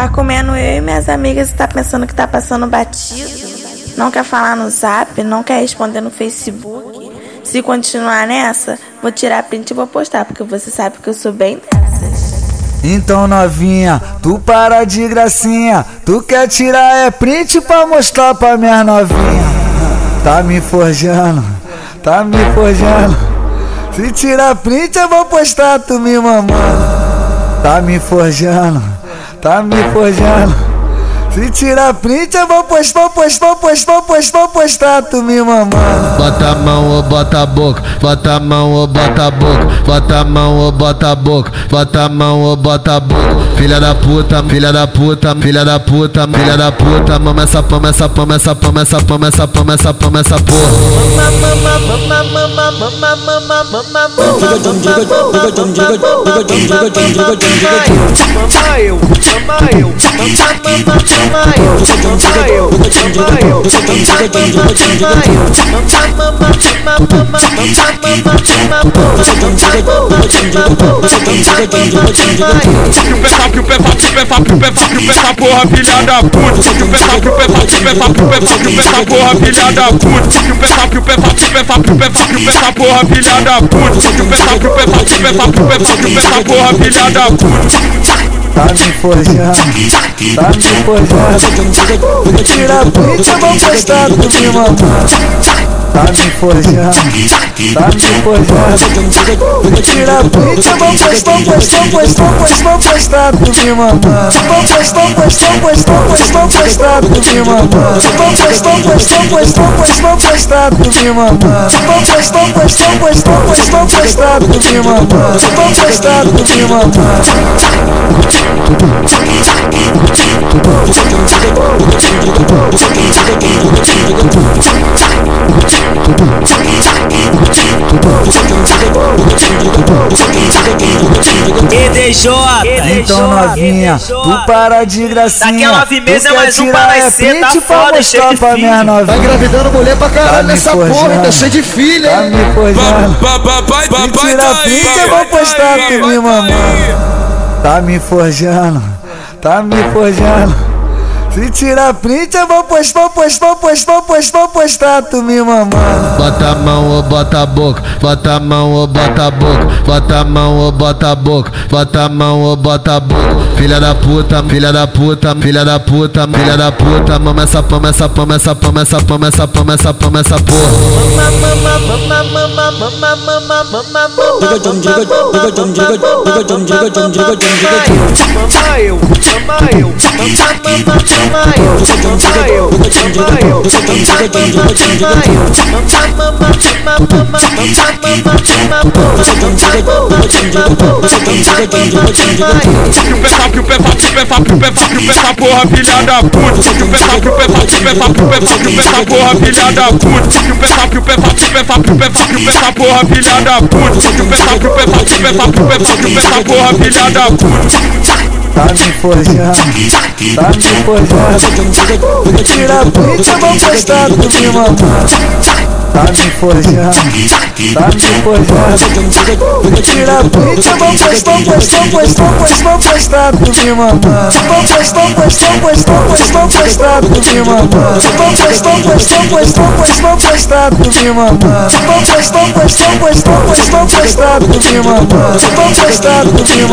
tá comendo eu e minhas amigas e tá pensando que tá passando batido. Não quer falar no zap, não quer responder no Facebook. Se continuar nessa, vou tirar print e vou postar, porque você sabe que eu sou bem dessas. Então novinha, tu para de gracinha, tu quer tirar é print pra mostrar pra minha novinha. Tá me forjando, tá me forjando. Se tirar print eu vou postar tu me mamando. Tá me forjando tá me forjando. Se tirar print, eu vou postar, vou postar, vou postar, tu me mamando. Bota a mão ou bota a boca, bota a mão ou bota a boca, bota a mão ou bota a boca, bota a mão ou bota a boca filha da puta, filha da puta, filha da puta, filha da puta, mama essa pama, essa pama, essa pama, essa pama, essa pama, essa pama, essa porra. E o pessoal que o pessoal, que o pessoal, porra, filha da puta. Que o pessoal, que o pessoal, que o pessoal, que o pessoal, que o pessoal, porra, filha da puta. Que o pessoal, que o pessoal, que o pessoal, que o pessoal, que o pessoal, porra, filha da puta. Tá me forjando, tá me forjando. Tira a print, eu vou postar tu me mamando tá me forjando, tá me forjando. Tira a print, eu vou postar, postar, postar, postar, postar, tu me mamando. Vou postar, postar, postar, postar, postar, tu me mamando. Vou postar, postar, postar, postar, postar, tu me mamando. Vou postar, postar, postar, postar, postar, tu me mamando. Vou postar, tu me mamando. EDJ, então novinha, tu para de gracinha. Daqui a nove meses é mais um pra é nascer, tá pra foda, mostrar pra minha novinha. Tá engravidando mulher pra caralho Tá me nessa porra, tá cheio de filha, Tá hein? me forjando. Papai, tira print, eu vou postar tu me mamando. Tá me forjando, tá me forjando. Se tirar print, eu vou postar, postar, postar, postar, postar tu me mamando. Bota a mão ou bota a boca, bota a mão ou bota a boca, bota a mão ou bota a boca, bota a mão ou bota a boca. Filha da puta, filha da puta, filha da puta, filha da puta, mama essa pama, essa pama, essa pama, essa pama, essa pama, essa pama, essa porra. Que o o pessoal, que o o pessoal, que o o pessoal, porra, filha da puta. Que o o pessoal, que o o pessoal, que o pessoal, porra, filha da puta. Que o pessoal, que o pessoal, que o pessoal, que o pessoal, que o pessoal, porra, filha da puta. Que o pessoal, que o pessoal, que o pessoal, que o pessoal, que o pessoal, porra, filha da puta. Tá me forjando, tá me forjando. Tira a print, eu vou postar tu me mamando. Tá me forjando, tá me forjando. Tira a print, eu vou postar, postar, postar, postar, postar tu me mamando. Vou postar, postar, postar, postar, postar tu me mamando. Vou postar, postar, postar, postar, postar tu me mamando. Vou postar, postar, postar, postar, postar tu me mamando. Vou postar tu me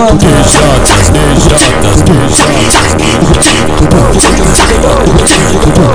도전 도전 도전 도전 도전 도전 도전 도전